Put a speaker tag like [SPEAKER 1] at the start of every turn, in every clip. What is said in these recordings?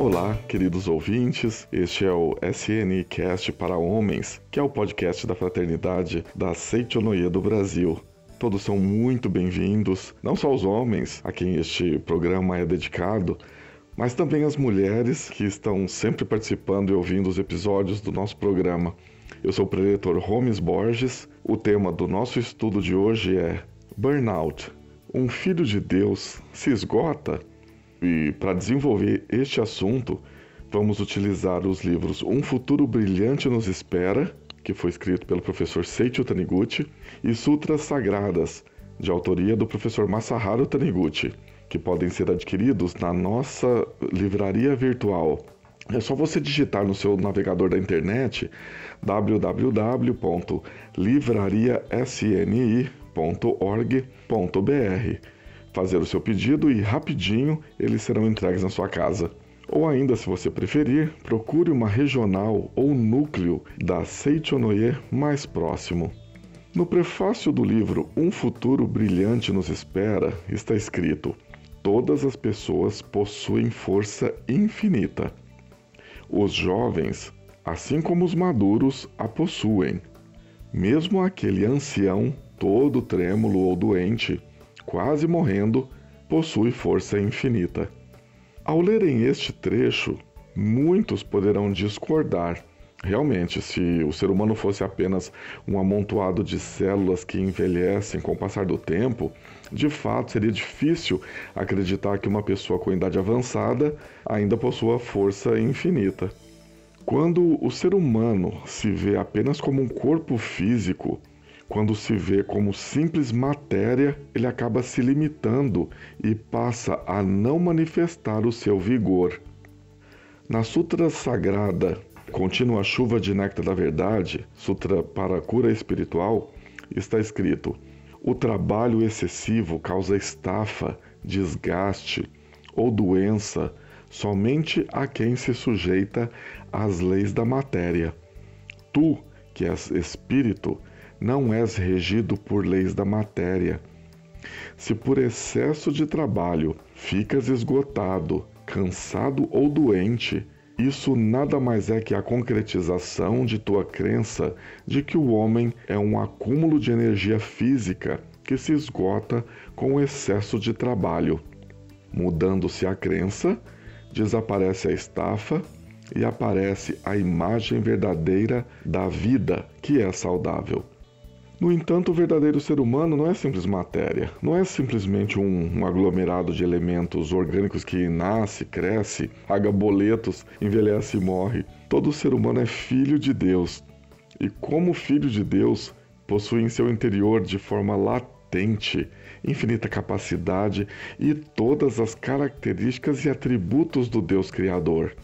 [SPEAKER 1] Olá, queridos ouvintes. Este é o SNCast para Homens, que é o podcast da fraternidade da Seichonoye do Brasil. Todos são muito bem-vindos, não só os homens, a quem este programa é dedicado, mas também as mulheres que estão sempre participando e ouvindo os episódios do nosso programa. Eu sou o preletor Holmes Borges. O tema do nosso estudo de hoje é Burnout. Um filho de Deus se esgota? E para desenvolver este assunto, vamos utilizar os livros Um Futuro Brilhante Nos Espera, que foi escrito pelo professor Seiichi Taniguchi, e Sutras Sagradas, de autoria do professor Masaharu Taniguchi, que podem ser adquiridos na nossa livraria virtual. É só você digitar no seu navegador da internet www.livrariasni.org.br fazer o seu pedido e rapidinho eles serão entregues na sua casa. Ou ainda, se você preferir, procure uma regional ou núcleo da Seichonoye mais próximo. No prefácio do livro Um Futuro Brilhante Nos Espera está escrito: Todas as pessoas possuem força infinita. Os jovens, assim como os maduros, a possuem. Mesmo aquele ancião, todo trêmulo ou doente, quase morrendo, possui força infinita. Ao lerem este trecho, muitos poderão discordar. Realmente, se o ser humano fosse apenas um amontoado de células que envelhecem com o passar do tempo, de fato seria difícil acreditar que uma pessoa com idade avançada ainda possua força infinita. Quando o ser humano se vê apenas como um corpo físico, quando se vê como simples matéria, ele acaba se limitando e passa a não manifestar o seu vigor. Na Sutra Sagrada, Contínua Chuva de Néctar da Verdade, Sutra para a Cura Espiritual, está escrito: O trabalho excessivo causa estafa, desgaste ou doença somente a quem se sujeita às leis da matéria. Tu, que és espírito, não és regido por leis da matéria. Se por excesso de trabalho ficas esgotado, cansado ou doente, isso nada mais é que a concretização de tua crença de que o homem é um acúmulo de energia física que se esgota com o excesso de trabalho. Mudando-se a crença, desaparece a estafa e aparece a imagem verdadeira da vida que é saudável. No entanto, o verdadeiro ser humano não é simples matéria, não é simplesmente um, um aglomerado de elementos orgânicos que nasce, cresce, paga boletos, envelhece e morre. Todo ser humano é filho de Deus. E como filho de Deus, possui em seu interior de forma latente infinita capacidade e todas as características e atributos do Deus Criador.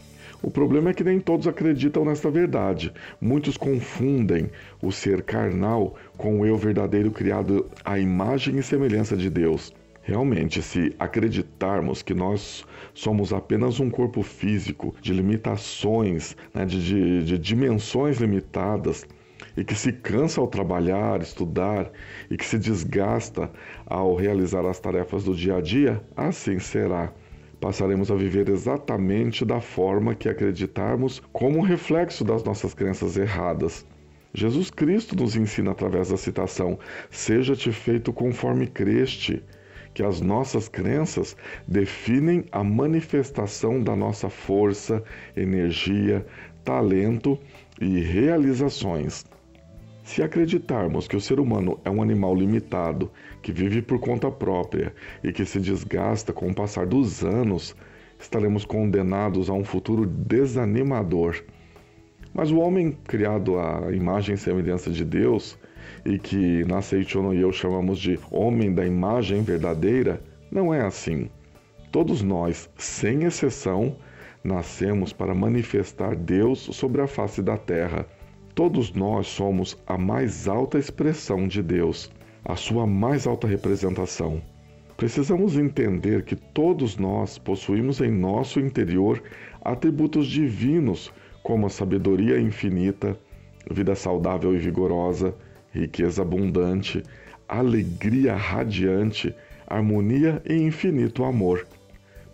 [SPEAKER 1] O problema é que nem todos acreditam nesta verdade. Muitos confundem o ser carnal com o eu verdadeiro criado à imagem e semelhança de Deus. Realmente, se acreditarmos que nós somos apenas um corpo físico de limitações, né, de, de, de dimensões limitadas, e que se cansa ao trabalhar, estudar e que se desgasta ao realizar as tarefas do dia a dia, assim será passaremos a viver exatamente da forma que acreditarmos como um reflexo das nossas crenças erradas. Jesus Cristo nos ensina através da citação: Seja-te feito conforme creste, que as nossas crenças definem a manifestação da nossa força, energia, talento e realizações. Se acreditarmos que o ser humano é um animal limitado, que vive por conta própria e que se desgasta com o passar dos anos, estaremos condenados a um futuro desanimador. Mas o homem criado à imagem e semelhança de Deus, e que na Seichono e eu chamamos de homem da imagem verdadeira, não é assim. Todos nós, sem exceção, nascemos para manifestar Deus sobre a face da terra Todos nós somos a mais alta expressão de Deus, a sua mais alta representação. Precisamos entender que todos nós possuímos em nosso interior atributos divinos, como a sabedoria infinita, vida saudável e vigorosa, riqueza abundante, alegria radiante, harmonia e infinito amor.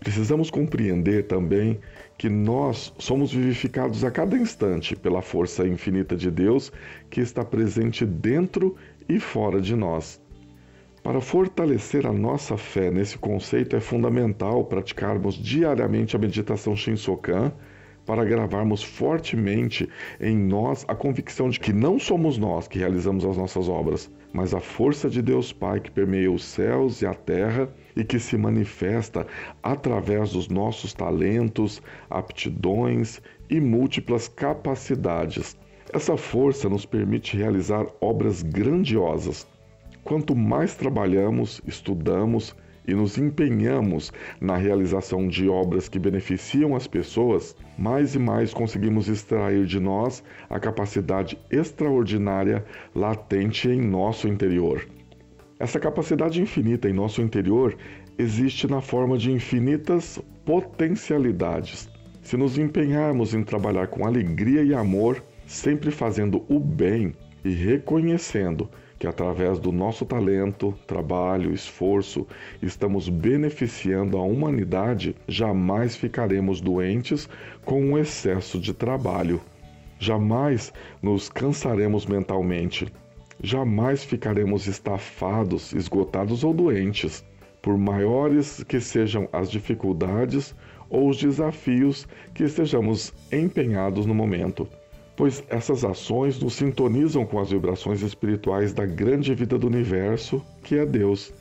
[SPEAKER 1] Precisamos compreender também que nós somos vivificados a cada instante pela força infinita de Deus que está presente dentro e fora de nós. Para fortalecer a nossa fé nesse conceito, é fundamental praticarmos diariamente a meditação Shinsokan para gravarmos fortemente em nós a convicção de que não somos nós que realizamos as nossas obras, mas a força de Deus Pai que permeia os céus e a terra e que se manifesta através dos nossos talentos, aptidões e múltiplas capacidades. Essa força nos permite realizar obras grandiosas Quanto mais trabalhamos, estudamos e nos empenhamos na realização de obras que beneficiam as pessoas, mais e mais conseguimos extrair de nós a capacidade extraordinária latente em nosso interior. Essa capacidade infinita em nosso interior existe na forma de infinitas potencialidades. Se nos empenharmos em trabalhar com alegria e amor, sempre fazendo o bem e reconhecendo que através do nosso talento, trabalho, esforço, estamos beneficiando a humanidade, jamais ficaremos doentes com o excesso de trabalho. Jamais nos cansaremos mentalmente. Jamais ficaremos estafados, esgotados ou doentes, por maiores que sejam as dificuldades ou os desafios que estejamos empenhados no momento pois essas ações nos sintonizam com as vibrações espirituais da grande vida do universo, que é Deus.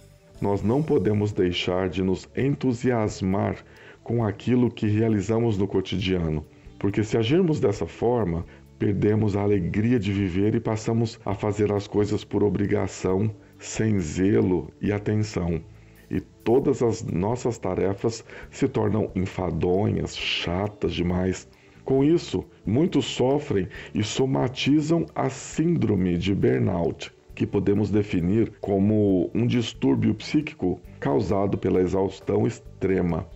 [SPEAKER 1] Nós não podemos deixar de nos entusiasmar com aquilo que realizamos no cotidiano, porque se agirmos dessa forma, perdemos a alegria de viver e passamos a fazer as coisas por obrigação, sem zelo e atenção. E todas as nossas tarefas se tornam enfadonhas, chatas demais com isso, muitos sofrem e somatizam a síndrome de burnout, que podemos definir como um distúrbio psíquico causado pela exaustão extrema.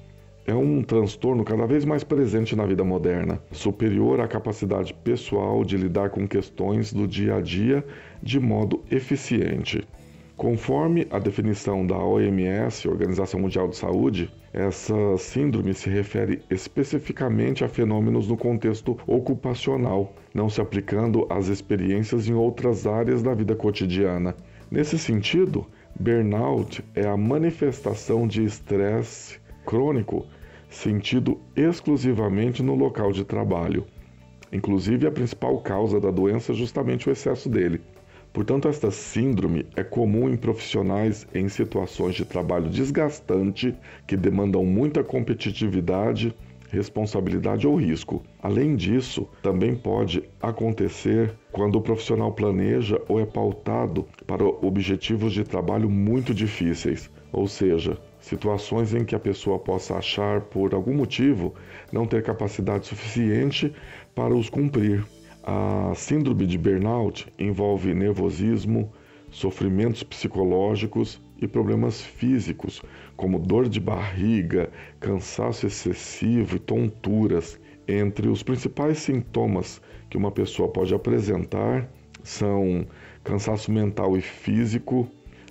[SPEAKER 1] É um transtorno cada vez mais presente na vida moderna, superior à capacidade pessoal de lidar com questões do dia a dia de modo eficiente. Conforme a definição da OMS, Organização Mundial de Saúde, essa síndrome se refere especificamente a fenômenos no contexto ocupacional, não se aplicando às experiências em outras áreas da vida cotidiana. Nesse sentido, burnout é a manifestação de estresse crônico sentido exclusivamente no local de trabalho. Inclusive, a principal causa da doença é justamente o excesso dele. Portanto, esta síndrome é comum em profissionais em situações de trabalho desgastante que demandam muita competitividade, responsabilidade ou risco. Além disso, também pode acontecer quando o profissional planeja ou é pautado para objetivos de trabalho muito difíceis, ou seja, situações em que a pessoa possa achar por algum motivo não ter capacidade suficiente para os cumprir. A síndrome de burnout envolve nervosismo, sofrimentos psicológicos e problemas físicos, como dor de barriga, cansaço excessivo e tonturas. Entre os principais sintomas que uma pessoa pode apresentar são cansaço mental e físico,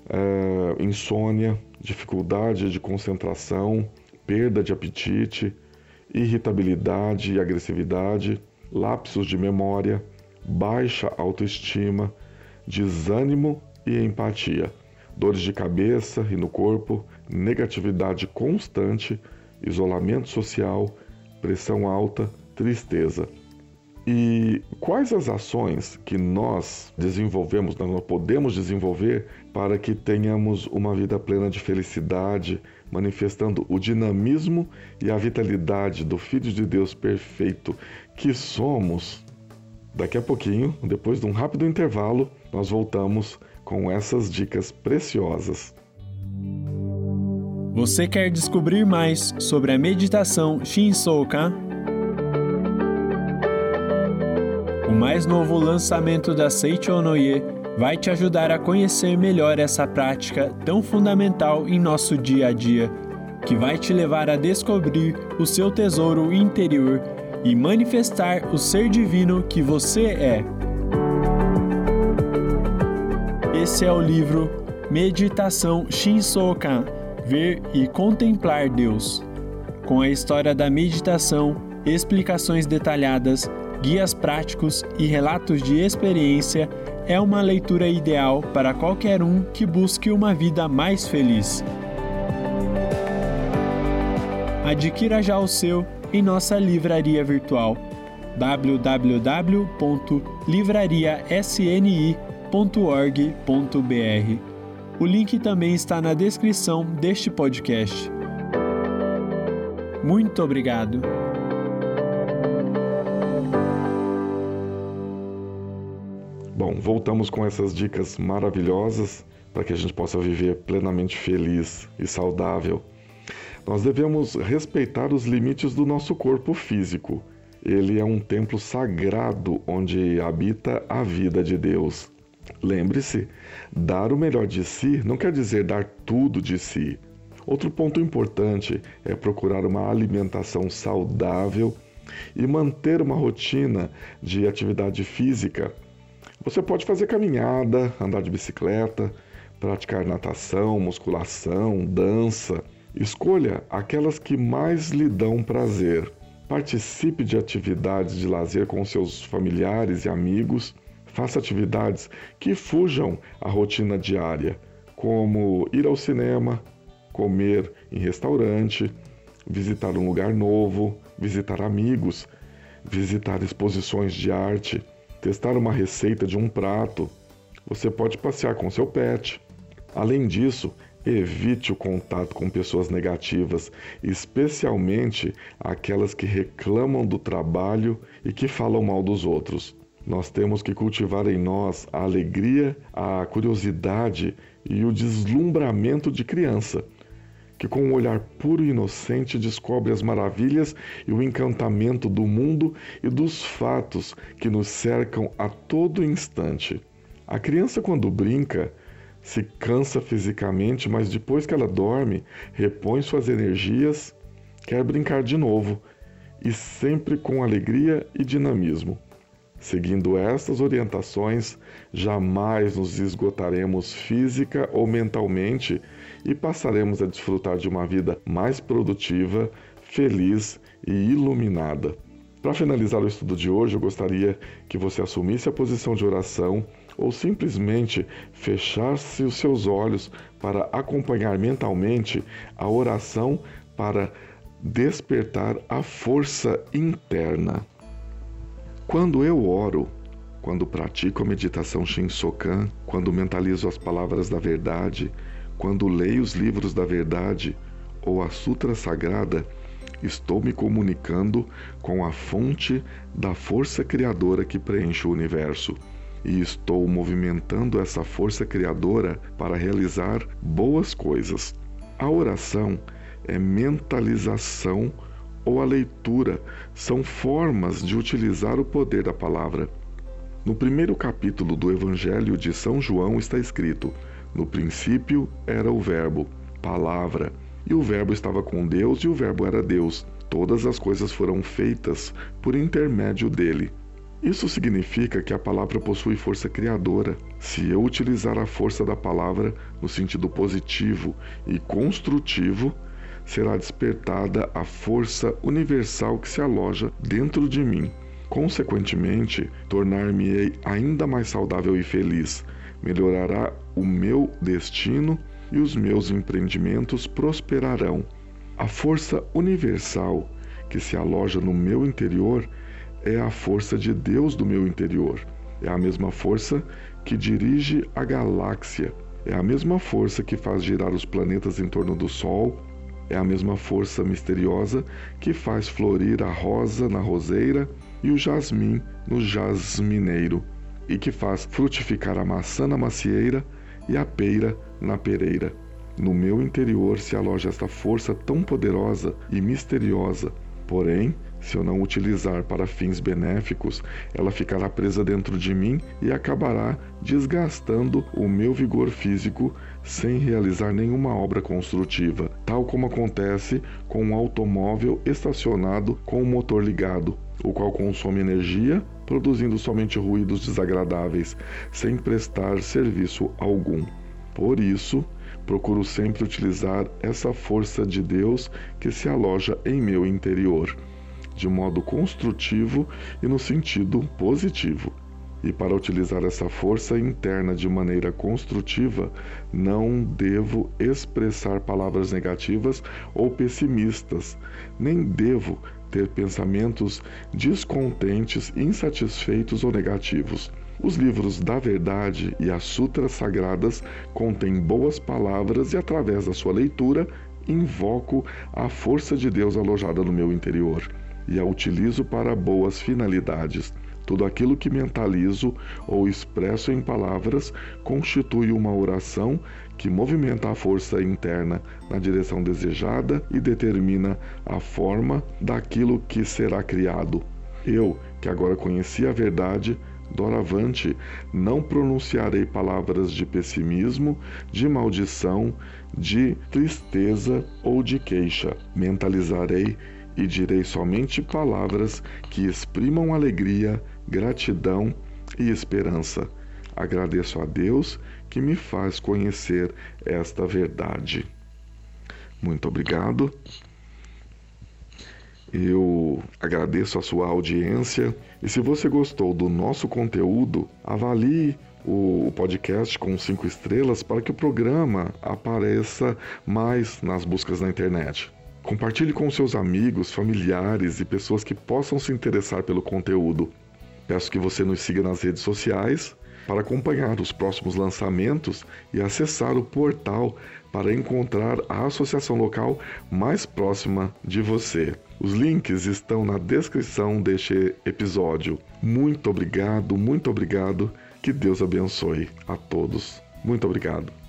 [SPEAKER 1] é, insônia, dificuldade de concentração, perda de apetite, irritabilidade e agressividade lapsos de memória, baixa autoestima, desânimo e empatia, dores de cabeça e no corpo, negatividade constante, isolamento social, pressão alta, tristeza. E quais as ações que nós desenvolvemos, nós podemos desenvolver para que tenhamos uma vida plena de felicidade, manifestando o dinamismo e a vitalidade do Filho de Deus perfeito que somos. Daqui a pouquinho, depois de um rápido intervalo, nós voltamos com essas dicas preciosas.
[SPEAKER 2] Você quer descobrir mais sobre a meditação Shinsoka? O mais novo lançamento da Seicho Noye vai te ajudar a conhecer melhor essa prática tão fundamental em nosso dia a dia, que vai te levar a descobrir o seu tesouro interior e manifestar o ser divino que você é. Esse é o livro Meditação Shinsokan Ver e Contemplar Deus. com a história da meditação, explicações detalhadas, guias práticos e relatos de experiência, é uma leitura ideal para qualquer um que busque uma vida mais feliz. Adquira já o seu em nossa livraria virtual www.livrariasni.org.br. O link também está na descrição deste podcast. Muito obrigado.
[SPEAKER 1] Voltamos com essas dicas maravilhosas para que a gente possa viver plenamente feliz e saudável. Nós devemos respeitar os limites do nosso corpo físico. Ele é um templo sagrado onde habita a vida de Deus. Lembre-se, dar o melhor de si não quer dizer dar tudo de si. Outro ponto importante é procurar uma alimentação saudável e manter uma rotina de atividade física. Você pode fazer caminhada, andar de bicicleta, praticar natação, musculação, dança. Escolha aquelas que mais lhe dão prazer. Participe de atividades de lazer com seus familiares e amigos. Faça atividades que fujam à rotina diária, como ir ao cinema, comer em restaurante, visitar um lugar novo, visitar amigos, visitar exposições de arte, testar uma receita de um prato. Você pode passear com seu pet. Além disso, evite o contato com pessoas negativas, especialmente aquelas que reclamam do trabalho e que falam mal dos outros. Nós temos que cultivar em nós a alegria, a curiosidade e o deslumbramento de criança que com um olhar puro e inocente descobre as maravilhas e o encantamento do mundo e dos fatos que nos cercam a todo instante. A criança, quando brinca, se cansa fisicamente, mas depois que ela dorme, repõe suas energias, quer brincar de novo e sempre com alegria e dinamismo. Seguindo estas orientações, jamais nos esgotaremos física ou mentalmente e passaremos a desfrutar de uma vida mais produtiva, feliz e iluminada. Para finalizar o estudo de hoje, eu gostaria que você assumisse a posição de oração ou simplesmente fechasse os seus olhos para acompanhar mentalmente a oração para despertar a força interna. Quando eu oro, quando pratico a meditação Shinsokan, quando mentalizo as palavras da verdade, quando leio os livros da verdade ou a Sutra Sagrada, estou me comunicando com a fonte da força criadora que preenche o universo e estou movimentando essa força criadora para realizar boas coisas. A oração é mentalização ou a leitura são formas de utilizar o poder da palavra. No primeiro capítulo do Evangelho de São João está escrito: No princípio era o Verbo, palavra, e o Verbo estava com Deus e o Verbo era Deus. Todas as coisas foram feitas por intermédio dele. Isso significa que a palavra possui força criadora. Se eu utilizar a força da palavra no sentido positivo e construtivo, será despertada a força universal que se aloja dentro de mim. Consequentemente, tornar-me-ei ainda mais saudável e feliz, melhorará o meu destino e os meus empreendimentos prosperarão. A força universal que se aloja no meu interior é a força de Deus do meu interior. É a mesma força que dirige a galáxia. É a mesma força que faz girar os planetas em torno do Sol é a mesma força misteriosa que faz florir a rosa na roseira e o jasmim no jasmineiro, e que faz frutificar a maçã na macieira e a peira na pereira. No meu interior se aloja esta força tão poderosa e misteriosa, porém se eu não utilizar para fins benéficos, ela ficará presa dentro de mim e acabará desgastando o meu vigor físico sem realizar nenhuma obra construtiva, tal como acontece com um automóvel estacionado com o motor ligado, o qual consome energia, produzindo somente ruídos desagradáveis, sem prestar serviço algum. Por isso, Procuro sempre utilizar essa força de Deus que se aloja em meu interior, de modo construtivo e no sentido positivo. E para utilizar essa força interna de maneira construtiva, não devo expressar palavras negativas ou pessimistas, nem devo ter pensamentos descontentes, insatisfeitos ou negativos. Os livros da verdade e as sutras sagradas contêm boas palavras e, através da sua leitura, invoco a força de Deus alojada no meu interior e a utilizo para boas finalidades. Tudo aquilo que mentalizo ou expresso em palavras constitui uma oração que movimenta a força interna na direção desejada e determina a forma daquilo que será criado. Eu, que agora conheci a verdade, doravante não pronunciarei palavras de pessimismo, de maldição, de tristeza ou de queixa. Mentalizarei e direi somente palavras que exprimam alegria, gratidão e esperança. Agradeço a Deus que me faz conhecer esta verdade. Muito obrigado. Eu agradeço a sua audiência e se você gostou do nosso conteúdo, avalie o podcast com cinco estrelas para que o programa apareça mais nas buscas na internet. Compartilhe com seus amigos, familiares e pessoas que possam se interessar pelo conteúdo. Peço que você nos siga nas redes sociais para acompanhar os próximos lançamentos e acessar o portal para encontrar a associação local mais próxima de você. Os links estão na descrição deste episódio. Muito obrigado, muito obrigado. Que Deus abençoe a todos. Muito obrigado.